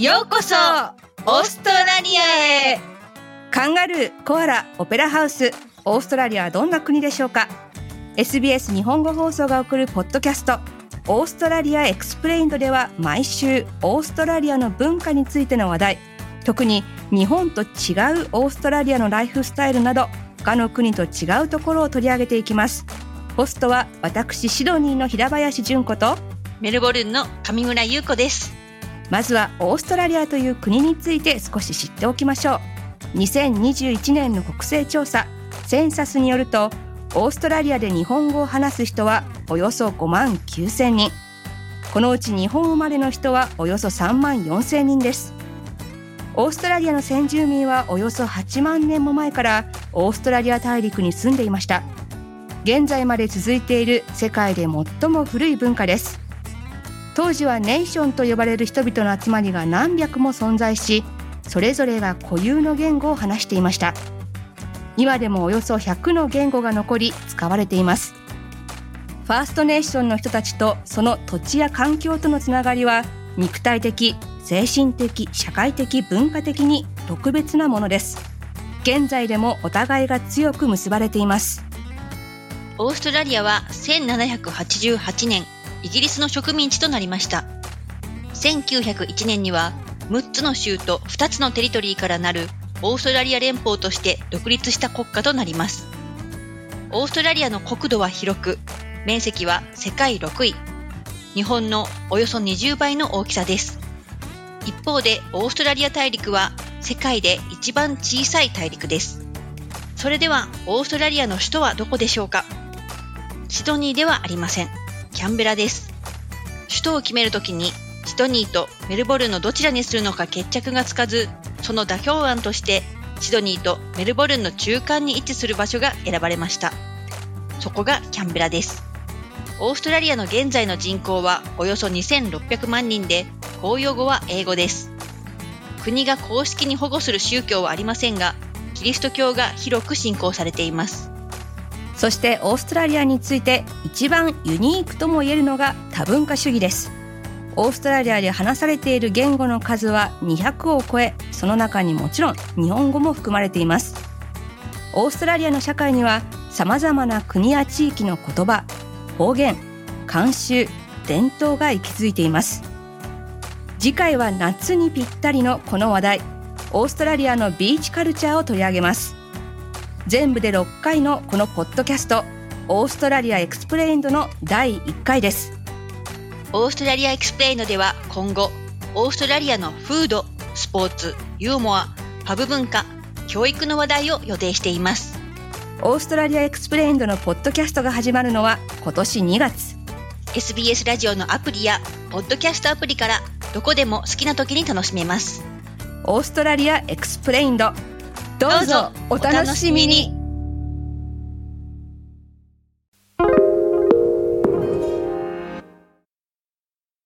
ようこそオーストラリアへ。カンガルー、コアラ、オペラハウス、オーストラリアはどんな国でしょうか？SBS 日本語放送が送るポッドキャストオーストラリアエクスプレインドでは毎週オーストラリアの文化についての話題。特に日本と違うオーストラリアのライフスタイルなど他の国と違うところを取り上げていきます。ホストは私シドニーの平林純子とメルボルンの上村優子です。まずはオーストラリアという国について少し知っておきましょう。2021年の国勢調査。センサスによるとオーストラリアで日本語を話す人はおよそ5万9千人。このうち日本生まれの人はおよそ3万4千人です。オーストラリアの先住民はおよそ8万年も前からオーストラリア大陸に住んでいました。現在まで続いている世界で最も古い文化です。当時はネーションと呼ばれる人々の集まりが何百も存在しそれぞれが固有の言語を話していました。今でもおよそ100の言語が残り使われています。ファーストネーションの人たちとその土地や環境とのつながりは肉体的精神的社会的文化的に特別なものです。現在でもお互いが強く結ばれています。オーストラリアは1788年イギリスの植民地となりました1901年には6つの州と2つのテリトリーからなるオーストラリア連邦として独立した国家となります。オーストラリアの国土は広く、面積は世界6位。日本のおよそ20倍の大きさです。一方でオーストラリア大陸は世界で一番小さい大陸です。それではオーストラリアの首都はどこでしょうか？シドニーではありません。キャンベラです。首都を決めるときにシドニーとメルボルンのどちらにするのか決着がつかず、その妥協案としてシドニーとメルボルンの中間に位置する場所が選ばれました。そこがキャンベラです。オーストラリアの現在の人口はおよそ2600万人で、公用語は英語です。国が公式に保護する宗教はありませんが、キリスト教が広く信仰されています。そしてオーストラリアについて一番ユニークとも言えるのが多文化主義です。オーストラリアで話されている言語の数は200を超えその中にもちろん日本語も含まれています。オーストラリアの社会にはさまざまな国や地域の言葉方言慣習伝統が息づいています。次回は夏にぴったりのこの話題オーストラリアのビーチカルチャーを取り上げます。全部で6回のこのポッドキャストオーストラリアエクスプレインドの第1回ですオーストラリアエクスプレイノでは今後、オーストラリアのフード、スポーツ、ユーモア、パブ文化、教育の話題を予定しています。オーストラリアエクスプレインドのポッドキャストが始まるのは今年2月。SBS ラジオのアプリやポッドキャストアプリからどこでも好きな時に楽しめます。オーストラリアエクスプレインド。どうぞお楽しみに。